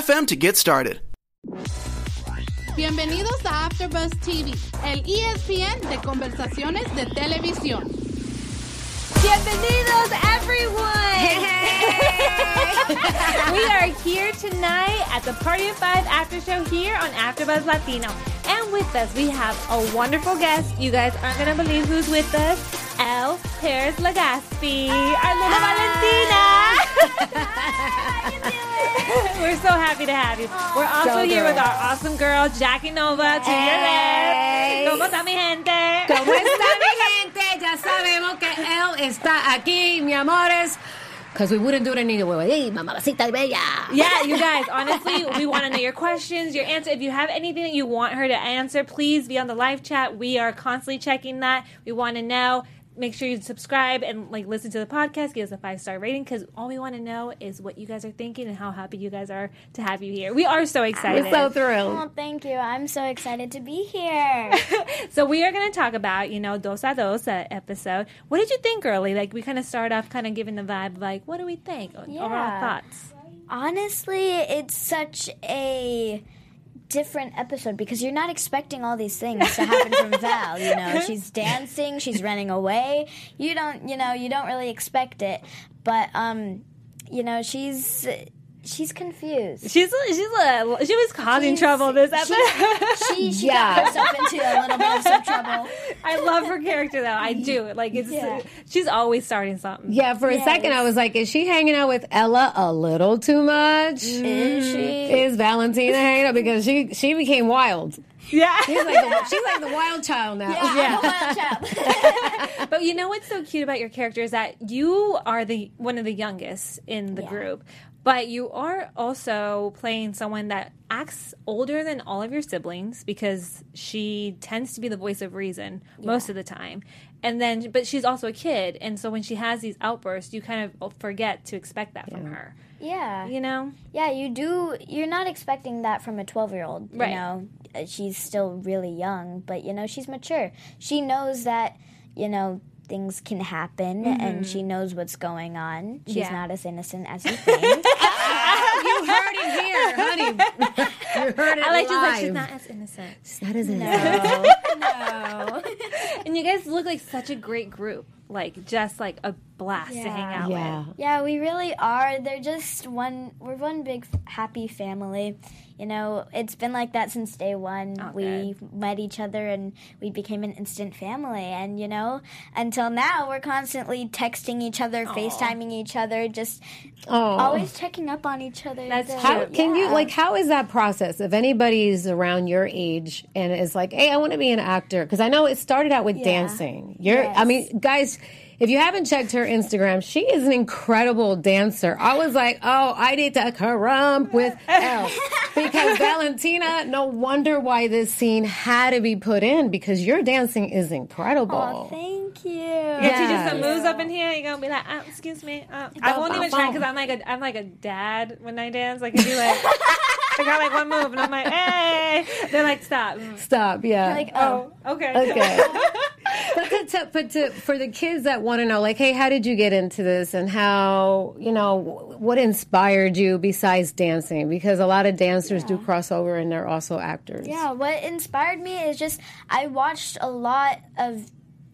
to get started. Bienvenidos a AfterBuzz TV, el ESPN de conversaciones de televisión. Bienvenidos, everyone! we are here tonight at the Party of Five After Show here on AfterBuzz Latino, and with us we have a wonderful guest. You guys aren't gonna believe who's with us. Elle Paris Legaspi, our little Valentina. We're so happy to have you. We're also So here with our awesome girl, Jackie Nova, to your left. ¿Cómo está mi gente? ¿Cómo está mi gente? Ya sabemos que él está aquí, mi amores. Because we wouldn't do it anyway. Hey, mamacita bella. Yeah, you guys, honestly, we want to know your questions, your answer. If you have anything that you want her to answer, please be on the live chat. We are constantly checking that. We want to know. Make sure you subscribe and like listen to the podcast. Give us a five star rating because all we want to know is what you guys are thinking and how happy you guys are to have you here. We are so excited. We're so thrilled. Oh, thank you. I'm so excited to be here. So we are going to talk about, you know, Dos a Dos episode. What did you think, girly? Like we kind of start off kind of giving the vibe, like what do we think? Overall Yeah. thoughts. Honestly, it's such a different episode because you're not expecting all these things to happen from Val, you know. She's dancing, she's running away. You don't, you know, you don't really expect it. But um, you know, she's she's confused. She's she's a, she was causing She's- trouble this episode. She she Yeah. got herself into a little bit of some trouble. I love her character though. I do. Like it's Yeah. she's always starting something. Yeah, for a Yes. second I was like, is she hanging out with Ella a little too much? Is she? Is Valentina hanging out? Because she she became wild. Yeah. She's like the, she's like the wild child now. Yeah, I'm wild child. But you know what's so cute about your character is that you are the one of the youngest in the Yeah. group. But you are also playing someone that acts older than all of your siblings because she tends to be the voice of reason most of the time. And then but she's also a kid and so when she has these outbursts you kind of forget to expect that from her. Yeah. You know? Yeah, you do. You're not expecting that from a 12 year old. You Right. know, Uh, she's still really young, but you know, she's mature. She knows that, you know, things can happen and she knows what's going on. She's Mm-hmm. Yeah. not as innocent as you think. You heard it here, honey. you heard it I like she's like she's live. not as innocent. That is no. no. And you guys look like such a great group. Like just like a blast to hang out Yeah. with. Yeah, we really are. They're just one. We're one big happy family. You know, it's been like that since day one. Oh, we met each other and we became an instant family. And you know, until now, we're constantly texting each other, FaceTiming each other, just Oh. always checking up on each other. That's So, How can you like? How is that process? If anybody's around your age and is like, "Hey, I want to be an actor," because I know it started out with Yeah. dancing. You're, I mean, guys, if you haven't checked her Instagram, she is an incredible dancer. I was like, "Oh, I need to krump with Elle. because Valentina. No wonder why this scene had to be put in because your dancing is incredible. Oh, thank you. Yeah, teach us some moves up in here. You're gonna be like, uh, excuse me. Uh, I won't even try because I'm like a I'm like a dad when I dance. Like, if you like, I got like one move and I'm like, hey. They're like, stop. Mm. Stop, yeah. Like, oh, Oh, okay. Okay. but to, to, but to, for the kids that want to know, like, hey, how did you get into this, and how you know what inspired you besides dancing? Because a lot of dancers do cross over, and they're also actors. Yeah, what inspired me is just I watched a lot of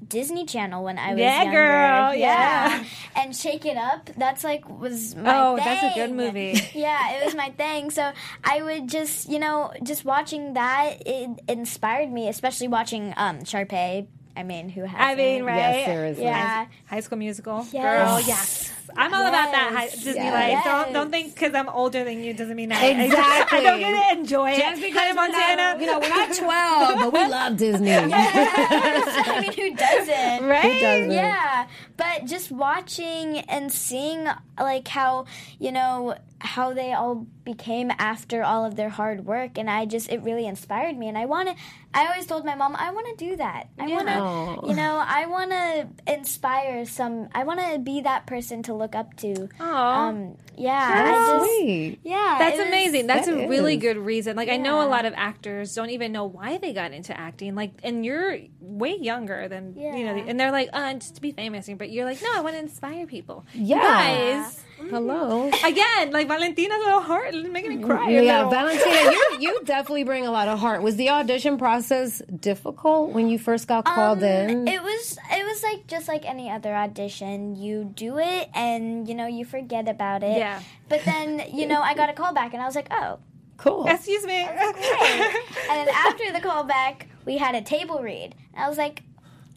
Disney Channel when I was Yeah, younger. girl, yeah. and Shake It Up. That's like was my Oh, thing. that's a good movie. yeah, it was my thing. So I would just you know just watching that it inspired me, especially watching um Sharpay. I mean, who has? I mean, right? Yes, seriously. Yeah. High School Musical. Yes. Girl, yes. I'm all about that high, Disney Yes. life. Don't don't think because I'm older than you doesn't mean that. Exactly. I don't get to enjoy it. Just because Hannah we're Montana. not, you know, we're not twelve, but we love Disney. I mean, who doesn't? right? Who doesn't? Yeah, yeah, but just watching and seeing like how you know how they all became after all of their hard work, and I just it really inspired me, and I want to. I always told my mom I want to do that. I want to, you know, I want to inspire some. I want to be that person to look up to. Aw. Um, yeah, I just, Sweet. yeah, That's it was- amazing. That's that a really good reason. Like I know a lot of actors don't even know why they got into acting. Like, and you're way younger than you know, and they're like, uh, just to be famous. But you're like, no, I want to inspire people. Yeah. Guys, Hello. again, like Valentina's little heart is making me cry. a Yeah, little. Valentina, you you definitely bring a lot of heart. Was the audition process difficult when you first got called Um, in? It was it was like just like any other audition. You do it and you know you forget about it. Yeah. But then you know I got a call back and I was like, oh. cool. Excuse me. And then after the call back, we had a table read. And I was like,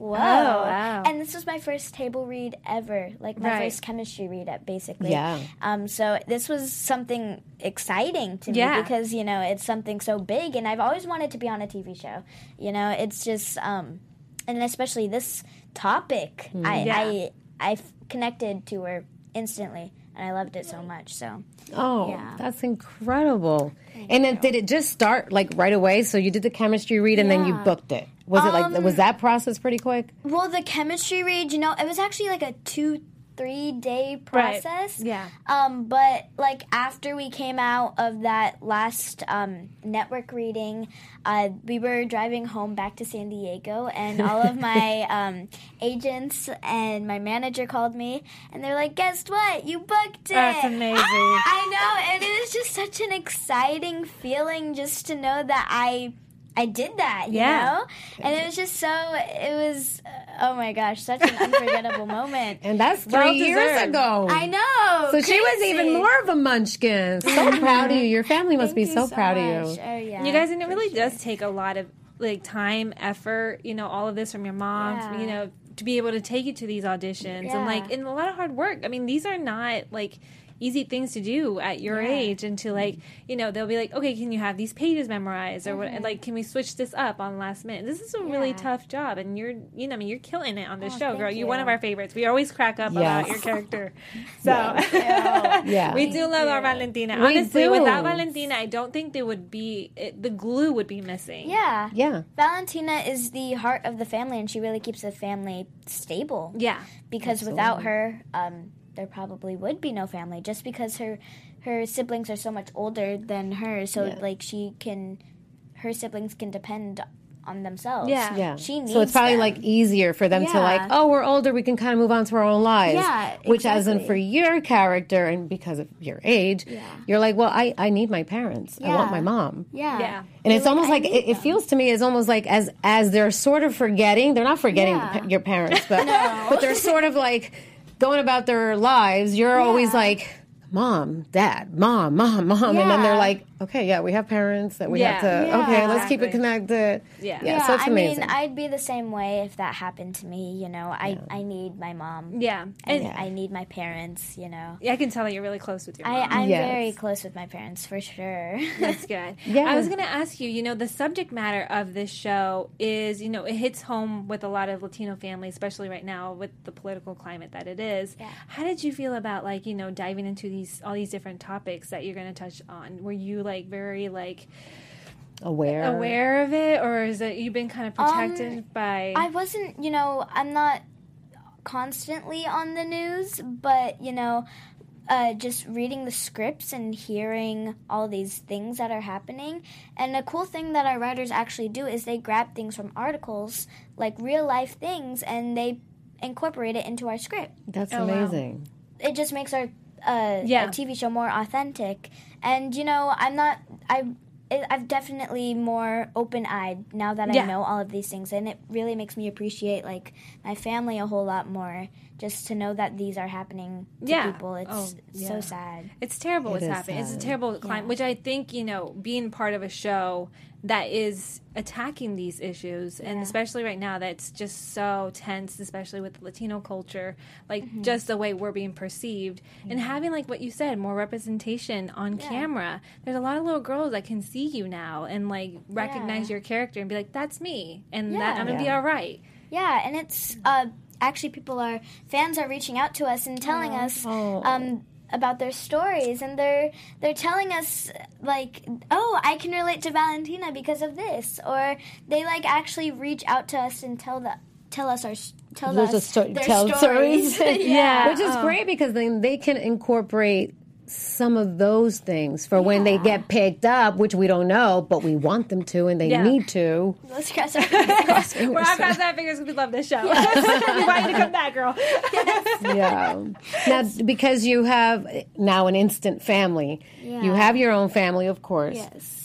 whoa. Oh, wow. And this was my first table read ever, like my Right. first chemistry read, at basically. Yeah. Um. So this was something exciting to me Yeah. because you know it's something so big, and I've always wanted to be on a TV show. You know, it's just um, and especially this topic, I Yeah. I I connected to her instantly, and I loved it so much. So Oh, Yeah. that's incredible. and then did it just start like right away? So you did the chemistry read and then you booked it. Was it like Um, was that process pretty quick? Well, the chemistry read, you know, it was actually like a two, three day process. Yeah. Um, but like after we came out of that last um, network reading, uh, we were driving home back to San Diego, and all of my um, agents and my manager called me, and they're like, "Guess what? You booked it." That's amazing. I know, and it was just such an exciting feeling just to know that I I did that, you Yeah. know? And it was just so it was oh my gosh, such an unforgettable moment. And that's three Well years deserved. ago. I know. So she was even more of a munchkin. So proud of you. Your family must Thank be you so, proud of you. Oh yeah. You guys, and it really sure. does take a lot of like time, effort. You know, all of this from your mom. Yeah. You know, to be able to take you to these auditions and like, Yeah. and a lot of hard work. I mean, these are not like easy things to do at your Yeah. age and to like you know they'll be like okay can you have these pages memorized or Mm-hmm. what like can we switch this up on last minute this is a really Yeah. tough job and you're you know I mean you're killing it on this Oh, show girl you're one of our favorites we always crack up about your character so Yeah. we do love our Valentina We honestly do. without Valentina I don't think there would be it, the glue would be missing Yeah. Yeah. Valentina is the heart of the family and she really keeps the family stable. yeah because without her, um, there probably would be no family. Just because her her siblings are so much older than her, so Yeah. like she can, her siblings can depend on themselves. Yeah. Yeah. She needs. so it's probably them. like easier for them to like, oh, we're older, we can kind of move on to our own lives. Yeah, Which as in for your character and because of your age, yeah. you're like, well, I, I need my parents. I want my mom. Yeah. Yeah. And it's You're almost I like it, it feels to me it's almost like as as they're sort of forgetting they're not forgetting Yeah. your parents but but they're sort of like going about their lives you're always like mom dad mom mom mom and then they're like okay yeah we have parents that we have to Yeah. okay let's keep it connected Yeah. yeah, so it's I amazing mean, I'd be the same way if that happened to me. You know, I I need my mom. yeah And and I need my parents. You know, I can tell that you're really close with your mom. I I'm Yes. very close with my parents for sure. That's good. Yeah. I was going to ask you, you know, the subject matter of this show is, you know, it hits home with a lot of Latino families, especially right now with the political climate that it is. Yeah. How did you feel about like, you know, diving into these all these different topics that you're going to touch on? Were you like very like aware aware of it or is it you've been kind of protected by I wasn't, you know, I'm not constantly on the news, but you know, uh, just reading the scripts and hearing all these things that are happening. And a cool thing that our writers actually do is they grab things from articles, like real life things, and they incorporate it into our script. that's Oh, wow. amazing It just makes our uh, Yeah. a TV show more authentic. And you know, I'm not I. I- I've definitely more open-eyed now that Yeah. I know all of these things, and it really makes me appreciate like my family a whole lot more. Just to know that these are happening to Yeah. people, it's Oh, so sad. It's terrible what's is happening. It's a terrible climate, which I think, you know, being part of a show that is attacking these issues, and especially right now, that's just so tense, especially with Latino culture, like Mm-hmm. just the way we're being perceived, and having, like what you said, more representation on camera. There's a lot of little girls that can see you now and like recognize Yeah. your character and be like, that's me, and that I'm gonna be all right. Yeah, and it's uh, actually people are fans are reaching out to us and telling us um, about their stories, and they're they're telling us like, oh, I can relate to Valentina because of this, or they like actually reach out to us and tell the tell us our tell There's a us sto- their tell stories. stories. Yeah. Which is um, great because then they can incorporate some of those things for when they get picked up, which we don't know, but we want them to and they Yeah. need to. Let's cross our fingers. We're all crossing our fingers because we love this show. we want you to come back, girl. yeah. Now, because you have now an instant family, you have your own family, of course. yes.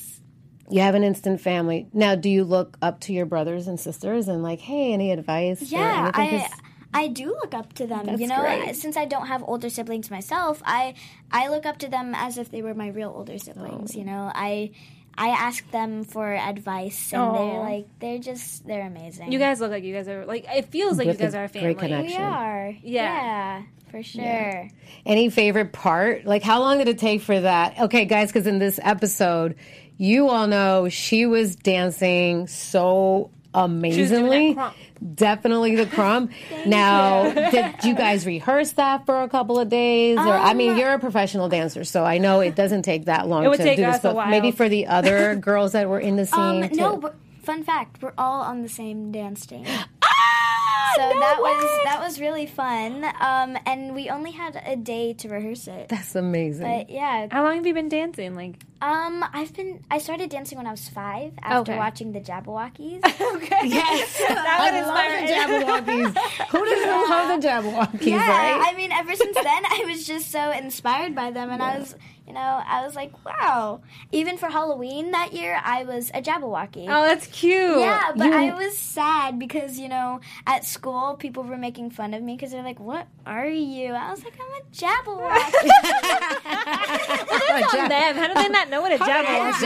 You have an instant family. Now, do you look up to your brothers and sisters and like, hey, any advice? or Yeah, anything? I 'Cause- I do look up to them. That's you know, great. since I don't have older siblings myself, I I look up to them as if they were my real older siblings. Oh. You know, I I ask them for advice, and they're like they're just they're amazing. You guys look like you guys are like. It feels like With you guys a are a great family. connection. we are. Yeah. Yeah, for sure. Any favorite part? Like, how long did it take for that? Okay, guys, because in this episode, you all know she was dancing so amazingly. krump. Definitely the krump. now, did you guys rehearse that for a couple of days? Or I mean, you're a professional dancer, so I know it doesn't take that long It would to take do this. us a But maybe for the other girls that were in the scene, Um, to- no, but fun fact: we're all on the same dance team. Ah, So that was that was really fun. Um, and we only had a day to rehearse it. that's amazing. But yeah, How long have you been dancing? Like, Um, I've been. I started dancing when I was five after Okay. watching the Jabbawockeez. okay, yes, that would inspire Jabbawockeez. Who doesn't love the Jabbawockeez, yeah, right? I mean, ever since then, I was just so inspired by them, and I was, you know, I was like, wow. Even for Halloween that year, I was a Jabberwocky. Oh, that's cute. yeah, but you- I was sad because you know at school people were making fun of me because they're like, "What are you?" I was like, "I'm a Jabberwocky." That's on them. How do they not know what a jabberwocky is?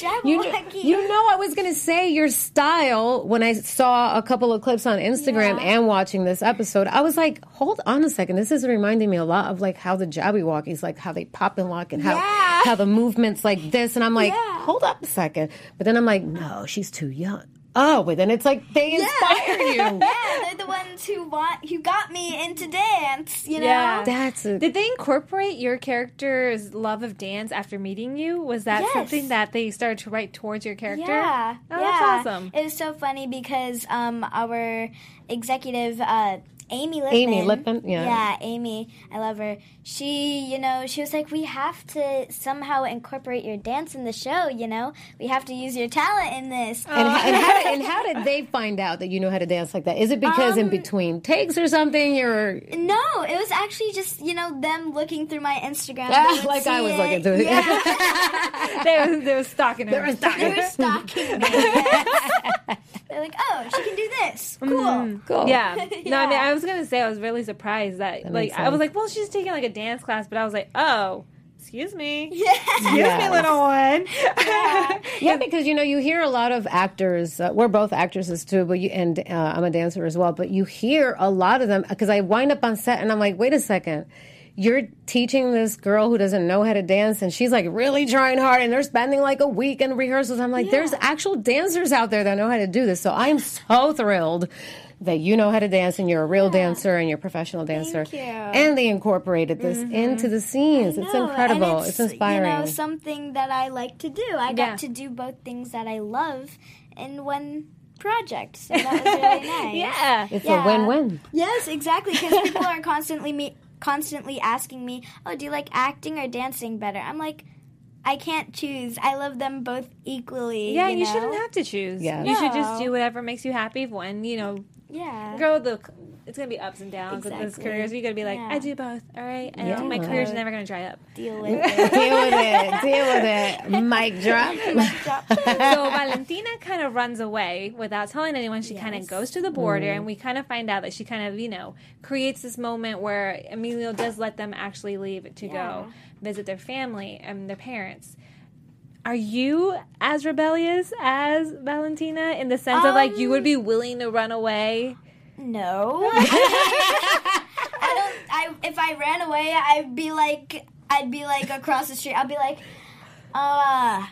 Jabberwocky. You know, you know, I was going to say your style when I saw a couple of clips on Instagram Yeah. and watching this episode. I was like, hold on a second. This is reminding me a lot of like how the Jabbawockeez, like how they pop and lock and how, Yeah. how the movements like this. And I'm like, Yeah. hold up a second. But then I'm like, no, she's too young. Oh, but then it's like they inspire you. yeah, they're the ones who want who got me into dance. You know. Yeah. That's a, Did they incorporate your character's love of dance after meeting you? Was that Yes. something that they started to write towards your character? Yeah, Oh, yeah. that's awesome. It was so funny because um, our executive, uh, Amy Lippman. Amy Lippman, yeah. Yeah, Amy. I love her. She, you know, she was like, we have to somehow incorporate your dance in the show. You know, we have to use your talent in this. And, how, and, how did, and how did they find out that you know how to dance like that? Is it because in Um, between takes or something? You're No, it was actually just you know them looking through my Instagram. Ah, They would like I was it. looking through it. They, were, they were stalking her. They were stalking they were stalking me. yes. They're like, oh, she can do this. Cool. cool. Yeah. No, I mean, I was gonna say I was really surprised that, like I was like, well, she's taking like a dance class, but I was like, oh, excuse me, Yeah. excuse Yes. me, little one. Yeah, because you know you hear a lot of actors. Uh, we're both actresses too, but you and uh, I'm a dancer as well. But you hear a lot of them because I wind up on set and I'm like, wait a second. You're teaching this girl who doesn't know how to dance, and she's like really trying hard, and they're spending like a week in rehearsals. I'm like, there's actual dancers out there that know how to do this. So I'm so thrilled that you know how to dance, and you're a real dancer, and you're a professional dancer. you. And they incorporated this mm-hmm. into the scenes. It's incredible. and it's, inspiring. You know, something that I like to do. I Yeah. got to do both things that I love in one project. So that was really nice. yeah. it's yeah. a win-win. Yes, exactly. Because people are constantly me constantly asking me, "Oh, do you like acting or dancing better?" I'm like, I can't choose. I love them both equally. Yeah, you, you, know? shouldn't have to choose. Yeah. You should just do whatever makes you happy. When you know, Yeah. girl, the it's gonna be ups and downs with this Exactly. career. So you gotta be like, Yeah. I do both. All right, and Yeah. my career's never gonna dry up. Deal with it. deal with it. Deal with it. Mic drop. so Valentina kind of runs away without telling anyone. She kind of goes to the border, mm. and we kind of find out that she kind of, you know, creates this moment where Emilio does let them actually leave to go visit their family and their parents. Are you as rebellious as Valentina in the sense of like you would um, be willing to run away? No. I don't. I if I ran away, I'd be like, I'd be like across the street. I'd be like, uh,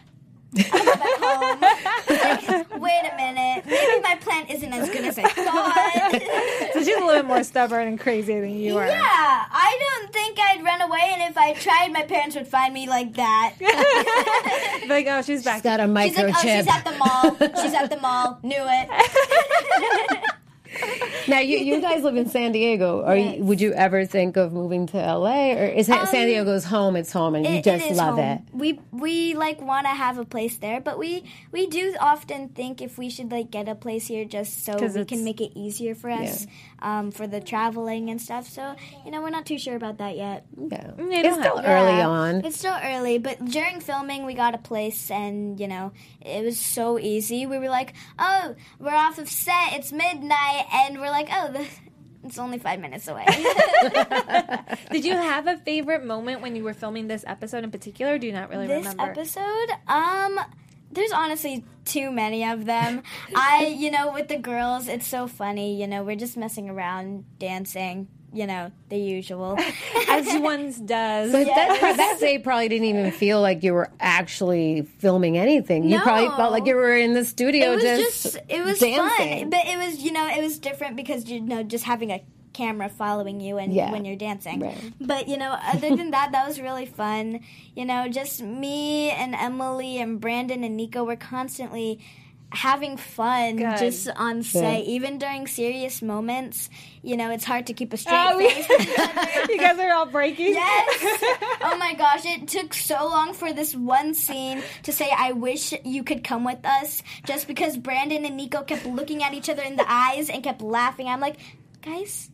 I'll back home. Wait a minute. Maybe my plan isn't as good as I thought. So she's a little bit more stubborn and crazy than you are. yeah, I don't think I'd run away, and if I tried, my parents would find me like that. Like, oh, she's back. She's got a She's like, oh, microchip. she's at the mall. She's at the mall. Knew it. Now you, you guys live in San Diego. Are you, would you ever think of moving to LA, or is it San Diego's home? It's home, and you just it is love home. it. We we like want to have a place there, but we we do often think if we should like get a place here just so we can make it easier for us um, for the traveling and stuff. So you know we're not too sure about that yet. Yeah, it's still have- early Yeah, on. It's still early, but during filming we got a place and you know it was so easy. We were like, oh, we're off of set. It's midnight, and we're like, oh. The, it's only five minutes away. Did you have a favorite moment when you were filming this episode in particular? Or do you not really this remember? This episode um there's honestly too many of them i you know with the girls it's so funny you know we're just messing around dancing you know the usual As one does. But that, that day probably didn't even feel like you were actually filming anything. You probably felt like you were in the studio it was just, just, it was dancing. fun but it was you know it was different because you know just having a camera following you and Yeah. when you're dancing Right. but you know other than that that was really fun you know just me and emily and brandon and niko were constantly having fun Good. just on set even during serious moments you know it's hard to keep a straight Oh, face with each other. you guys are all breaking. Yes. oh my gosh, it took so long for this one scene to say, I wish you could come with us, just because Brandon and Niko kept looking at each other in the eyes and kept laughing. I'm like, guys,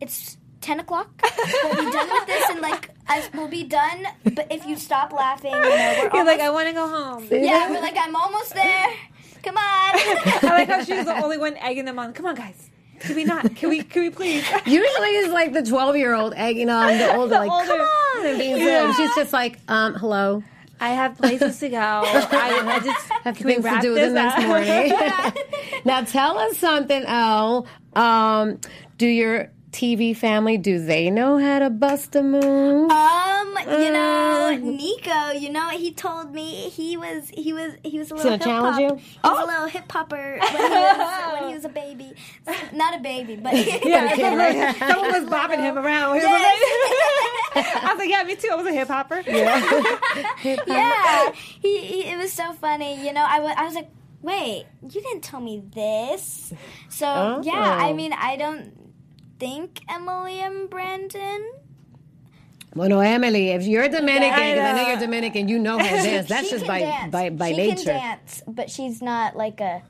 it's 10 o'clock. We'll be done with this, and like, as we'll be done, but if you stop laughing, you know, we're You're almost, like, I want to go home. yeah, we're like, I'm almost there. Come on. I like how she's the only one egging them on. Come on, guys. Can we not? Can we? Can we please? Usually it's like the 12 year old egging on the older, like, older. come on, and being Yeah. silly. She's just like, um, hello. I have places to go. I, I just Have can things to do the next up? morning. now tell us something, Elle. Um, do your TV family, do they know how to bust a move? Um, you know, Uh. Niko, you know, he told me he was he was he was a little hip challenge hop. you? oh. was a little hip hopper when he was when he was a baby. Not a baby, but Yeah, someone, someone was bobbing him around. I was like, yeah, me too. I was a hip hopper. yeah. He, he it was so funny. You know, I wa- I was like, wait, you didn't tell me this. So Oh. yeah, I mean, I don't think Emily and Brandon. Well, no, Emily, if you're Dominican, I because I, know know. you're Dominican, you know how to dance. That's just can by, dance. by, by she nature. can dance, but she's not like a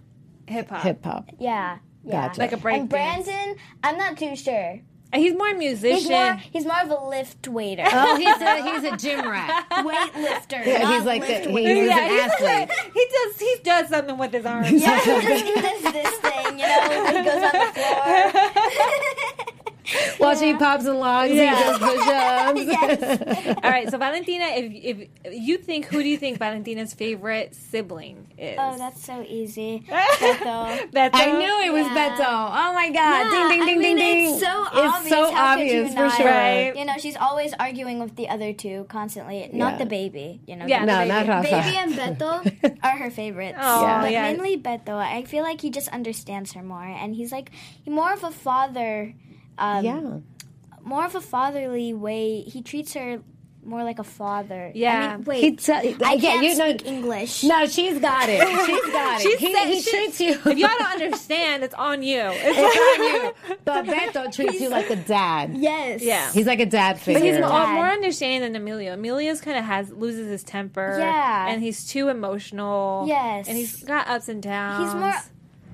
Hip hop. Hip hop. yeah. Yeah. Gotcha. Like a break and dance. Brandon, I'm not too sure. He's more a musician. He's more he's more of a lift waiter. Oh, he's a, he's a gym rat. weightlifter. Yeah, he's like the, lift he, he's yeah, an he's athlete. he does he does something with his arms. Yeah, he does, he does this thing, you know, when he goes on the floor. While she pops and locks, Yeah. he does yes. All right, so Valentina, if if you think, who do you think Valentina's favorite sibling is? Oh, that's so easy. Beto. Beto. I knew it was Yeah. Beto. Oh my God. Yeah, ding, ding, I ding, mean, ding, ding. It's so It's obvious. so How could obvious you for not? sure. Right. You know, she's always arguing with the other two constantly. Not Yeah. the baby. You know. Yeah, No, the not baby. Rafa. Baby and Beto are her favorites. Oh, Yeah. But yeah. mainly Beto. I feel like he just understands her more, and he's like more of a father. Um, Yeah. More of a fatherly way. He treats her more like a father. Yeah. I mean, wait. He te- I yeah, can't you know- speak English. No, she's got it. She's got it. She he said- he she- treats you. If y'all don't understand, it's on you. It's It's on you. But Beto treats you like a dad. Yes. Yeah. He's like a dad figure. But he's more, Dad. more understanding than Emilio. Emilio's kind of has loses his temper. Yeah. and he's too emotional. Yes. and he's got ups and downs. He's more.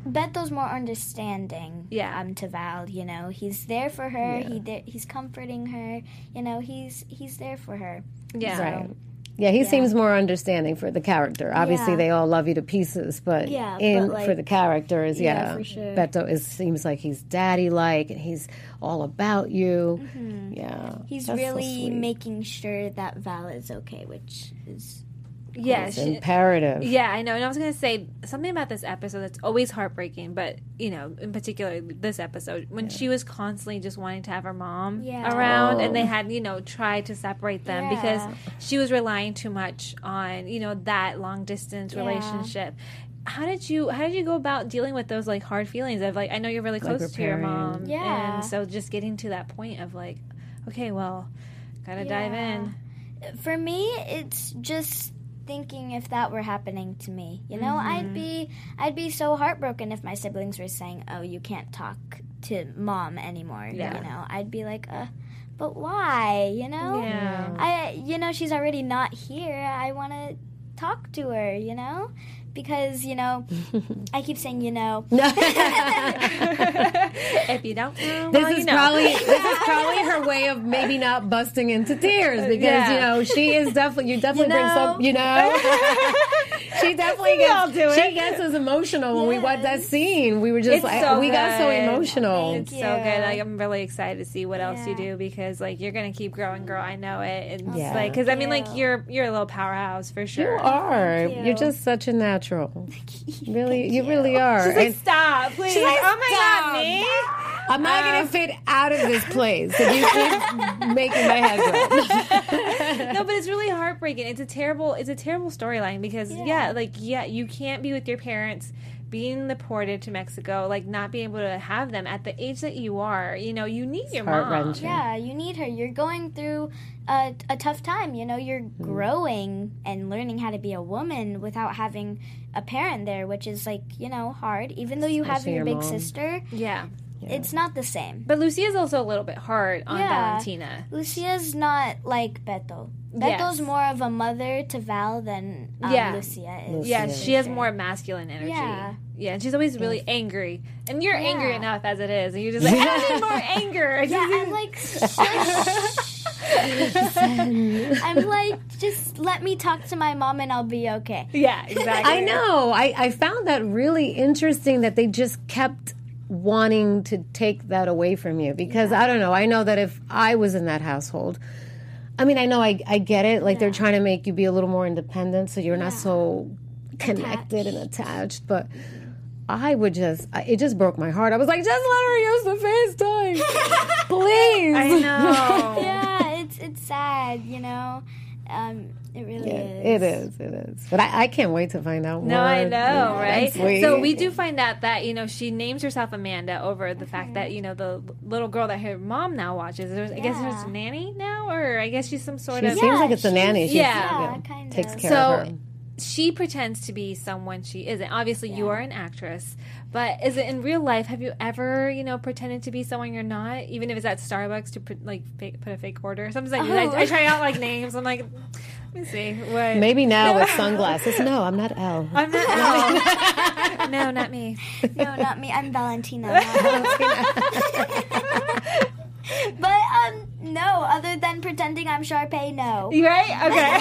Beto's more understanding. Yeah. Um, to Val, you know, he's there for her. He there, he's comforting her. You know, he's he's there for her. Yeah. Right. Yeah, he seems more understanding for the character. Obviously, Yeah. they all love you to pieces, but Yeah, in but, like- for the characters, Yeah, yeah, for sure. Beto is seems like he's daddy like, and he's all about you. Yeah, Mm-hmm. He's that's so really making sure that Val is okay, which is yeah, It's she- imperative. Yeah, I know. And I was going to say something about this episode that's always heartbreaking, but, you know, in particular this episode, when she was constantly just wanting to have her mom Yeah. around and Oh. they had, you know, tried to separate them because she was relying too much on, you know, that long distance Yeah. relationship. how did you how did you go about dealing with those like hard feelings of like I know you're really close to your mom, Yeah. and so just getting to that point of like, okay, well, gotta dive in. For me, it's just thinking if that were happening to me. You know, I'd be I'd be so heartbroken if my siblings were saying, "Oh, you can't talk to mom anymore." Yeah. You know, I'd be like, "Uh, but why?" You know? Yeah. I you know, she's already not here. I want to talk to her, you know? Because, you know, I keep saying, you know, If you don't know, This well, is you know. probably this is probably her way of maybe not busting into tears because Yeah. you know she is definitely you definitely You bring some you know she definitely We all gets do she gets us emotional when we watch that scene we were just It's like so we got so good. emotional It's so good. Like I'm really excited to see what else you do because like you're gonna keep growing, girl. I know it. It's Yeah. like because I mean like you. you're you're a little powerhouse for sure. you are you. you're just such a natural really you really are She's like, And stop, please. like, oh my "Stop." god, me. I'm not gonna fit out of this place if you keep making my head grow no, but it's really heartbreaking. It's a terrible, it's a terrible storyline because yeah. like yeah, you can't be with your parents, being deported to Mexico, like not being able to have them at the age that you are. You know, you need your mom. heart-wrenching. yeah, you need her. You're going through a, a tough time. You know, you're Mm-hmm. growing and learning how to be a woman without having a parent there, which is like, you know, hard. Even though you have your your big mom. sister, Yeah, it's not the same. but Lucia's also a little bit hard on Yeah. Valentina. Lucia's not like Beto. Yes. Beto's more of a mother to Val than um, Yeah. Lucia is. Yeah, Yeah. she has more masculine energy. Yeah. Yeah, and she's always really angry. And you're angry enough as it is. And you're just like, I need more anger. Yeah, I'm like, shush. I'm like, just let me talk to my mom and I'll be okay. yeah, exactly. I know. I, I found that really interesting that they just kept wanting to take that away from you because I don't know. I know that if I was in that household, I mean, I know I, I get it. Like they're trying to make you be a little more independent so you're not so connected and attached. But I would just, it just broke my heart. I was like, just let her use the FaceTime. Please. I know. Yeah, it's it's sad, you know. Um, it really is. It is, it is. But I, I can't wait to find out No, more. I know, Yeah, right? So we do find out that you know she names herself Amanda over the fact that you know the little girl that her mom now watches. There's, I guess Yeah. there's a nanny now, or I guess she's some sort of. She of. seems like it's a nanny. She's, Yeah. Yeah, kind takes care So of her. she pretends to be someone she isn't. Obviously, you are an actress, but is it in real life? Have you ever, you know, pretended to be someone you're not, even if it's at Starbucks to put like fake, put a fake order? Sometimes I do. that. Oh. I, I oh. try out like names. I'm like, let me see what. Maybe now with sunglasses. No, I'm not Elle. I'm not. No, no, not me. No, not me. I'm Valentina. but um, no. Other than pretending I'm Sharpay, no. You right? Okay.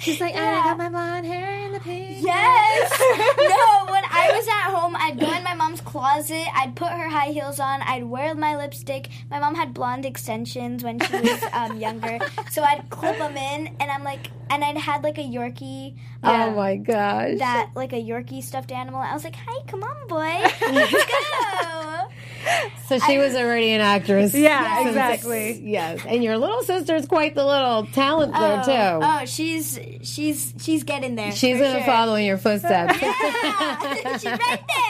She's like, I got my blonde hair in the pink. Yes. no. I was at home, I'd go in my mom's closet. I'd put her high heels on. I'd wear my lipstick. My mom had blonde extensions when she was um, younger, so I'd clip them in, and I'm like, and I'd had like a Yorkie. Oh my gosh. that like a Yorkie stuffed animal. I was like, "Hi, come on, boy, let's go." so she was already an actress. Yeah, since- exactly. Yes, and your little sister's quite the little talent there oh, too. Oh, she's she's she's getting there. She's gonna sure. follow in your footsteps. Yeah, she's right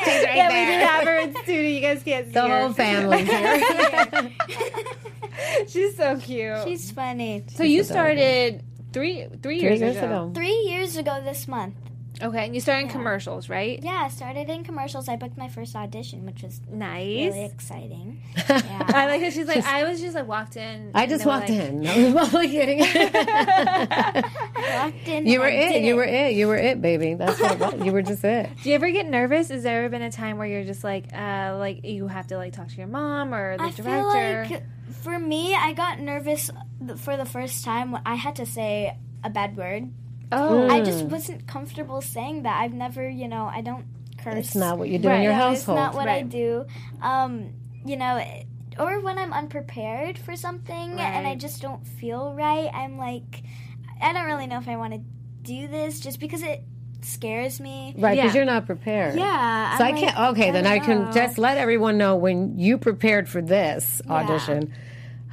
there. Yeah, we did have her in studio. You guys can't see the her. whole family here. She's so cute. She's funny. so you adorable. started three three Three years, years ago. ago. Three years ago this month. Okay, and you started in commercials, right? Yeah, I started in commercials. I booked my first audition, which was Nice. really exciting. I like that she's like I was just like walked in. I just walked like- in. I was only kidding. Walked in. you were it. You were it. You were it, baby. That's what it was. You were just it. Do you ever get nervous? Has there ever been a time where you're just like, uh, like you have to like talk to your mom or the I director? feel like for me, I got nervous for the first time when I had to say a bad word. Oh, I just wasn't comfortable saying that. I've never, you know, I don't curse. It's not what you do in your Yeah, household. It's not what I do. Um, you know, or when I'm unprepared for something and I just don't feel right, I'm like, I don't really know if I want to do this just because it scares me. Right, because Yeah. you're not prepared. Yeah. So I'm I can't. like, Okay, then I can know. just let everyone know when you prepared for this audition.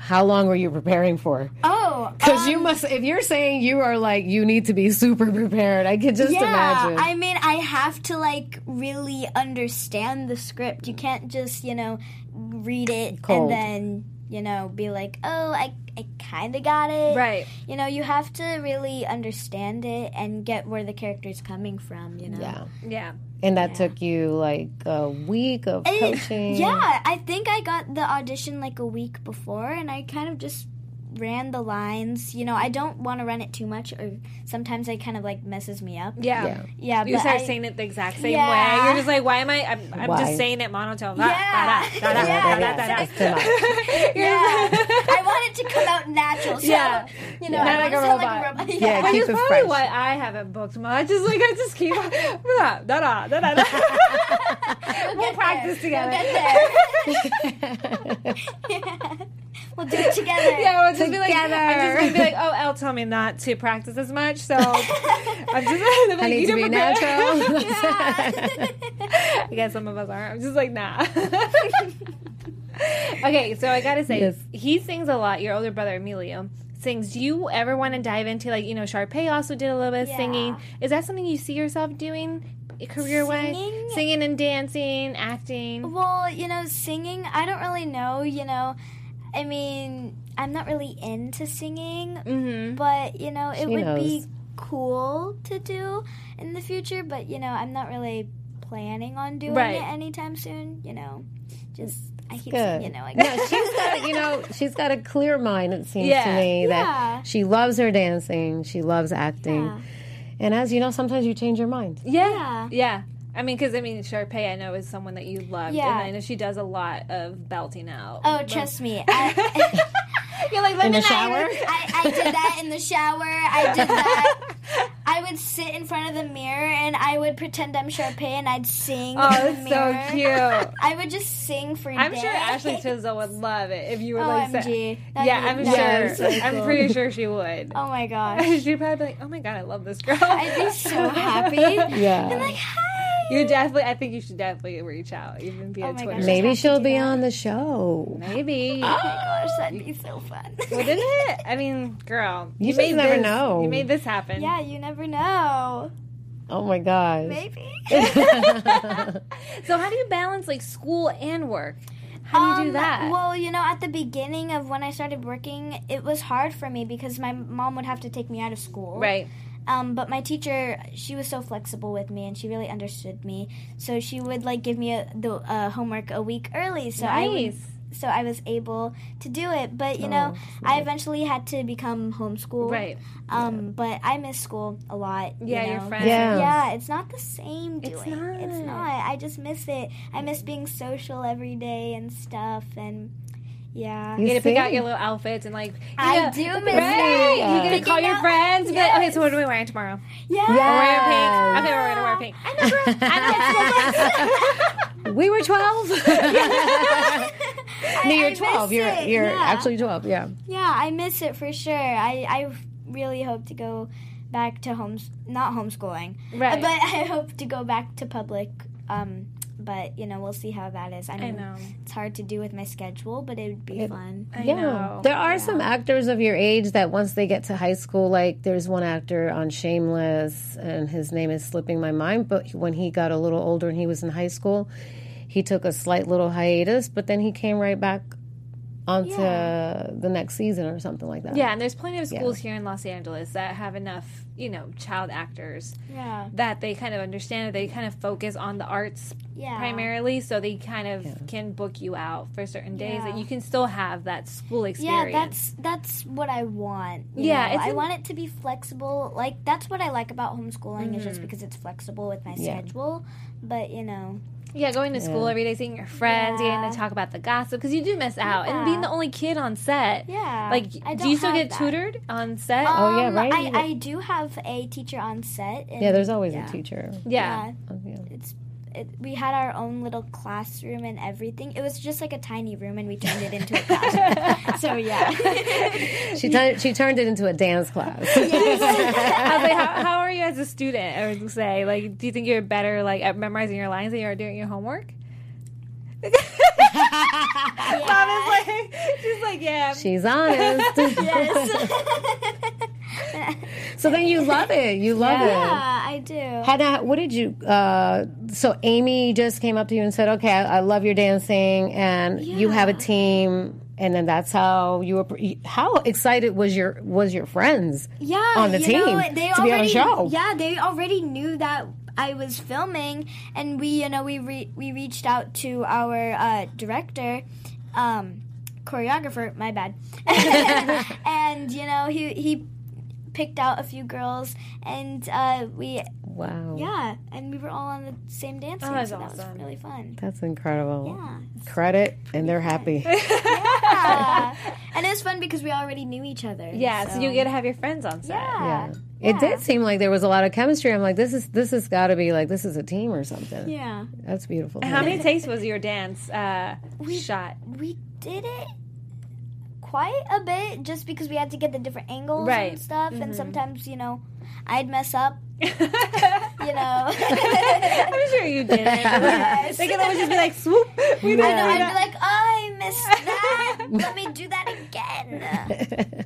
How long were you preparing for? Oh, Because you um, must, if you're saying you are like, you need to be super prepared, I could just yeah, imagine. I mean, I have to like really understand the script. You can't just, you know, read it Cold. and then, you know, be like, oh, I, I kind of got it. Right. You know, you have to really understand it and get where the character's coming from, you know? yeah. Yeah. And that took you like a week of coaching. Yeah, I think I got the audition like a week before, and I kind of just ran the lines. You know, I don't want to run it too much, or sometimes it kind of like messes me up. Yeah. Yeah. Yeah, You but start I, saying it the exact same Yeah. way. You're just like, why am I? I'm, I'm just saying it monotone. Yeah. Da, da, da, da, Yeah, I want it to come out natural. So, Yeah. you know, Not like a robot. like a robot. Yeah, Yeah. Which keep is it probably fresh. why I haven't booked much. Is like I just keep da da da da da We'll practice together. We'll do it together. Yeah, we'll just be like, I'm just gonna be like, oh, Elle told me not to practice as much, so I'm just. Like, I need you to be natural. I guess some of us aren't. I'm just like, nah. okay, so I gotta say, Yes. he sings a lot. Your older brother Emilio sings. Do you ever want to dive into like you know, Sharpay also did a little bit of Yeah. singing. Is that something you see yourself doing career wise? Singing? Singing and dancing, acting. Well, you know, singing, I don't really know, you know. I mean, I'm not really into singing, Mm-hmm. but, you know, it She would be cool to do in the future, but, you know, I'm not really planning on doing Right. it anytime soon, you know. Just, I keep Good. saying, you know, like, no, she's got, you know, she's got a clear mind, it seems Yeah. to me, Yeah. that she loves her dancing, she loves acting. Yeah. And as you know, sometimes you change your mind. Yeah. Yeah. Yeah. I mean, because I mean, Sharpay, I know is someone that you love, Yeah. and I know she does a lot of belting out. Oh, But- trust me. I, You're like, let In the shower? I, I did that in the shower. I did that. I would sit in front of the mirror and I would pretend I'm Sharpay and I'd sing Oh, in the that's so cute. I would just sing for you. I'm days. sure Ashley Tisdale would love it if you were oh, like, OMG. say- That'd yeah, I'm that'd sure. be so I'm pretty sure she would. Oh my gosh. She'd probably be like, "Oh my god, I love this girl." I'd be so happy. Yeah. And like, hi. You definitely. I think you should definitely reach out, even via Oh my Twitter. gosh. Maybe she'll be that. on the show. Maybe. Oh my gosh, that'd be so fun. Wouldn't it? I mean, girl, You just made never this- know. You made this happen. yeah, you never know. Oh my gosh. Maybe. So how do you balance like school and work? How do you do Um, that? Well, you know, at the beginning of when I started working, it was hard for me because my mom would have to take me out of school. right. Um, but my teacher, she was so flexible with me, and she really understood me. So she would like give me a, the uh, homework a week early, so I would, so I was able to do it. But you know, I eventually had to become homeschooled. Right. Um, but I miss school a lot. you Yeah, your friends. Yeah. Yeah, it's not the same doing. It's not. It's not. not. I just miss it. I miss being social every day and stuff, and yeah. You You get to pick out your little outfits and like. I yeah, do miss right. that. You get to Picking call your out- friends and be like, okay, so what are we wearing tomorrow? Yeah. We're wearing pink. Okay, we're gonna wear pink. I know. I know. We were 12. no, I you're miss 12. You're, it, you're yeah. actually 12, yeah. Yeah, I miss it for sure. I, I really hope to go back to homes, not homeschooling, Right. but I hope to go back to public. Um, but you know, we'll see how that is. I, I mean, know. it's hard to do with my schedule, but it would be fun. I yeah. know. There are some actors of your age that once they get to high school, like there's one actor on Shameless, and his name is slipping my mind, but when he got a little older and he was in high school, he took a slight little hiatus, but then he came right back onto the next season or something like that. Yeah, and there's plenty of schools here in Los Angeles that have enough, you know, child actors Yeah, that they kind of understand. That they kind of focus on the arts yeah, primarily, so they kind of can book you out for certain days that Yeah. you can still have that school experience. Yeah, experience. that's that's what I want. Yeah, it's I an- want it to be flexible. Like that's what I like about homeschooling is Mm-hmm. just because it's flexible with my Yeah. schedule. But you know, yeah, going to school Yeah. every day, seeing your friends, getting to talk about the gossip because you do miss out, and being the only kid on set. yeah. Like, do you still get that. tutored on set? Oh, yeah, Um, right? I, I do have a teacher on set. And Yeah, there's always yeah. a teacher. yeah. Yeah, Oh, yeah. it's it, we had our own little classroom and everything. It was just like a tiny room, and we turned it into a classroom. so yeah, She, turned she turned it into a dance class. I was like, how, how are you as a student? I would say, like, do you think you're better like at memorizing your lines than you are doing your homework? Mom is like, she's like, yeah. She's honest. so then you love it. You love it. Yeah, I do. Hannah, what did you? Uh, so Amy just came up to you and said, "Okay, I, I love your dancing, and you have a team." And then that's how you were. How excited was your was your friends? yeah, on the team know, they to be on a already, show. Yeah, they already knew that I was filming, and we, you know, we re- we reached out to our uh, director, um, choreographer. My bad, and you know, he he picked out a few girls, and uh, we Wow, yeah, and we were all on the same dance team, that's so that was really fun. that's incredible. Yeah. Credit, and they're happy. Yeah. and it was fun because we already knew each other. Yeah, so you get to have your friends on set. yeah. Yeah. It did seem like there was a lot of chemistry. I'm like, this is this has got to be like this is a team or something. Yeah. That's beautiful. How many takes was your dance uh, shot? we did it quite a bit just because we had to get the different angles Right. and stuff and sometimes you know i'd mess up you know I'm sure you did it. They could always just be like, swoop. We I did know, it. I'd be like, oh, I missed that. Let me do that again.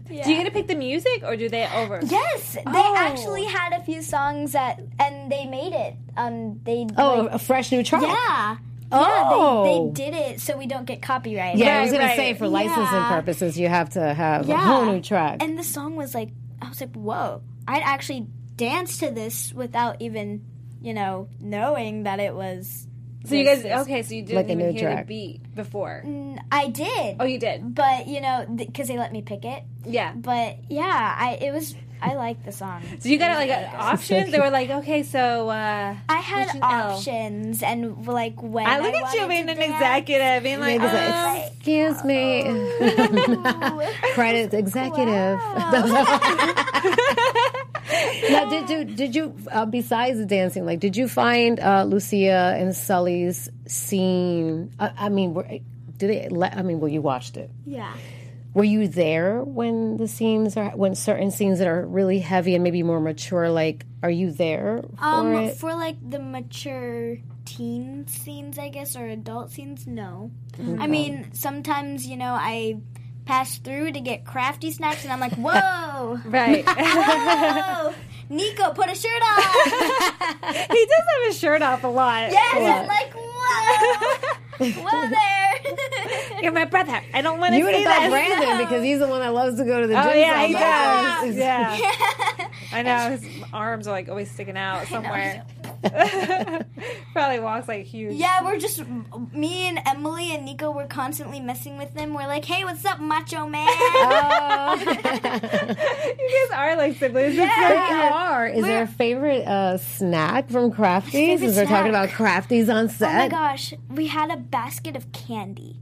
Do you get to pick the music or do they over? Yes, they Oh. actually had a few songs that, and they made it. Um, they oh, like, a fresh new track. yeah, Oh. yeah, they, they did it so we don't get copyright. Yeah, I was gonna right. say for licensing Yeah. purposes, you have to have a whole new track. And the song was like, I was like, whoa! I'd actually danced to this without even, you know, knowing that it was. So you guys, okay, so you didn't Like even hear track. the beat before. Mm, I did. Oh, you did? But you know, because they let me pick it. Yeah. But yeah, I it was. I like the song. So you got like uh, options? They were like, okay, so uh, I had Which is L. options and like when I look at you being an dance. executive, being like, Maybe it's like, Excuse me. Ooh. Credit executive. now, did you did you uh, besides the dancing, like, did you find uh, Lucia and Sully's scene? I, I mean, were, did it? Let, I mean, well, you watched it. yeah. Were you there when the scenes are when certain scenes that are really heavy and maybe more mature? Like, are you there for Um, it? for like the mature teen scenes, I guess, or adult scenes, no. I mean, sometimes you know I pass through to get crafty snacks, and I'm like, whoa, right. whoa, Niko, put a shirt on. he does have his shirt off a lot. Yes, I'm like, whoa, whoa there. You're my brother. I don't want to You would see have thought that. Brandon because he's the one that loves to go to the gym. Oh yeah, he does. Yeah, I know his arms are like always sticking out somewhere. Probably walks like huge. Yeah, we're just me and Emily and Niko. We're constantly messing with them. We're like, "Hey, what's up, macho man?" you guys are like siblings. It's so They cute. are. Is there a favorite uh, snack from Crafties? Since we're talking about Crafties on set. Oh my gosh, we had a basket of candy.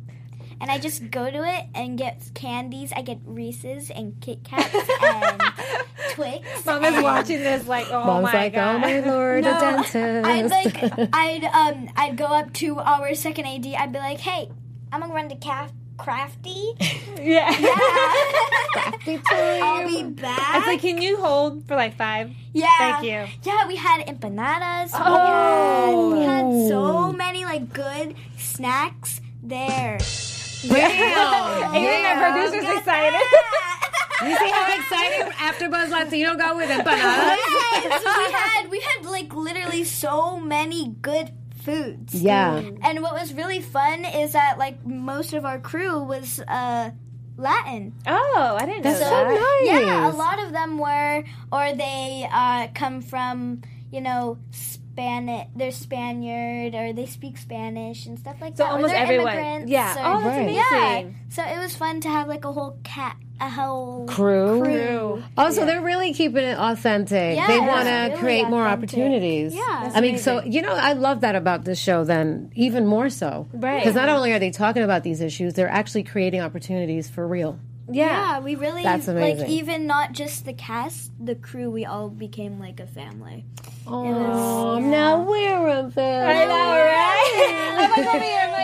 And I just go to it and get candies. I get Reese's and Kit Kats and Twix. Mom is watching this like, oh Mom's my like, god. oh my lord, No, a dentist. I'd like, I'd um, I'd go up to our second AD. I'd be like, hey, I'm gonna run to Caf- Crafty. yeah. Crafty time. I'll be back. It's like, can you hold for like five? yeah. Thank you. Yeah, we had empanadas. Oh. We, had, we had so many like good snacks there. Damn. Even my producer's excited. You see how excited after AfterBuzz Latino got with empanadas? yes, we had we had like literally so many good foods. Yeah. And what was really fun is that like most of our crew was uh Latin. Oh, I didn't know That's so that. nice. Yeah, a lot of them were or they uh come from, you know, Spanish they're Spaniard or they speak Spanish and stuff like So that. or almost everyone. Yeah. or- Oh, that's Right. amazing. yeah. So it was fun to have like a whole cat a whole Crew. True. Also, oh, they're really keeping it authentic. Yeah, they want to really create more opportunities. Yeah. I mean, so you know, I love that about this show. Then even more so, Right. Because not only are they talking about these issues, they're actually creating opportunities for real. Yeah. Yeah, we really That's like even not just the cast, the crew. We all became like a family. Oh, now we're a I know, right? I'm like over here. I'm like,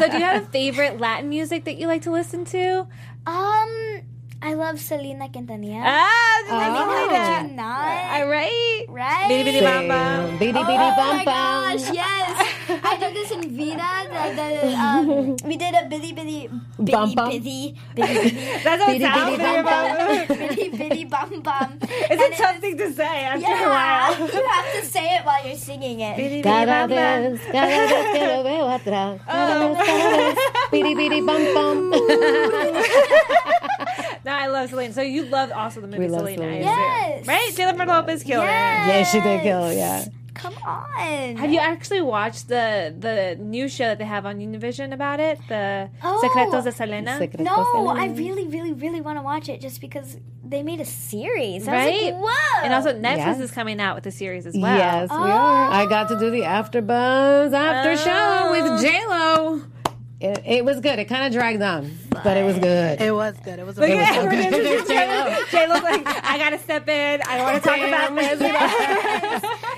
so, do you have a favorite Latin music that you like to listen to? Um, I love Selena Quintanilla. Ah, Oh. I mean, how could you All not? right. Right? Bitty bitty bum bum. Damn. Bitty bitty oh my gosh, yes. I did this in Vida. The, the, um, we did a bitty bitty bitty Bum bum. bitty bitty bitty That's what it Bitty, sounds bitty, like. bum, bum. bitty bitty bum bum. It's a tough thing to say after a Yeah, while. you have to say it while you're singing it. Bitty, bitty, Cada bum, bum. vez, cada vez que lo veo atrás. Cada vez, cada vez. Bidi, bidi, bum, bum. No, I love Selena. So you love also the movie We love Selena, I Selena. Yes. right? Jennifer Lopez killed Yes. it. Yeah, she did kill, yeah. Come on. Have you actually watched the the new show that they have on Univision about it? The Oh. Secretos de Selena. Secretos No, Selena. I really, really, really want to watch it just because they made a series. I Right? was like, whoa. And also Netflix Yes. is coming out with a series as well. Yes, we are. I got to do the AfterBuzz after show Oh. with J Lo. It, it was good. It kind of dragged on, but it was good. It was good. It was. Look It at was her. good. There's J-Lo. Jay looks like I gotta step in. I want to talk about this.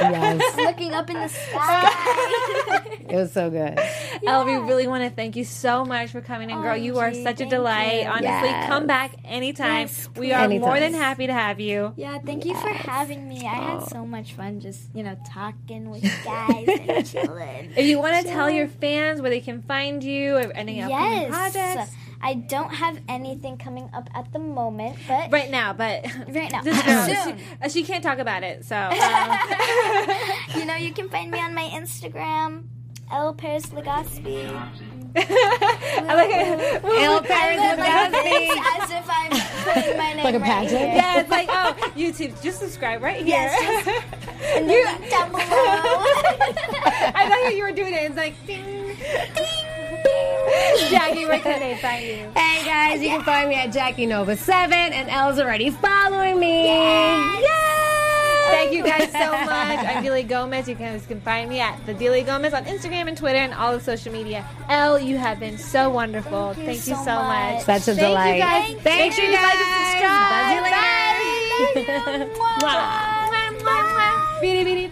yes. Yes, Looking up in the sky. it was so good. Elle, we really want to thank you so much for coming in, girl. Oh, you are such a delight. you. Honestly, Yes. come back anytime. Yes, we are more than happy to have you. yeah, thank you for having me. I Oh. had so much fun just, you know, talking with you guys and chilling. If you want to tell your fans where they can find you or any upcoming projects. Yes. I don't have anything coming up at the moment, but Right now, but right now, Just know, soon. she, uh, she can't talk about it. So um, you know, you can find me on my Instagram, Elle Paris Legaspi. I like it. Elle Paris I look like Legaspi. as if I'm putting my name Like a right pageant? here. Yeah, it's like oh, YouTube. Just subscribe right here. Yes, And the link down below. I thought you were doing it. It's like ding, ding, ding. Jackie, where can they find you? Hey guys, you can find me at Jackie Nova Seven, and Elle's already following me. Yay! Thank you guys so much. I'm Dilly Gomez. You guys can find me at the Dilly Gomez on Instagram and Twitter and all the social media. Elle, you have been so wonderful. Thank you Thank you so so much. much. Such a Thank delight. you guys. Thank Make you. sure you like and subscribe. Bye. Bye. Mwah. Mwah, mwah, mwah. Beady, beady,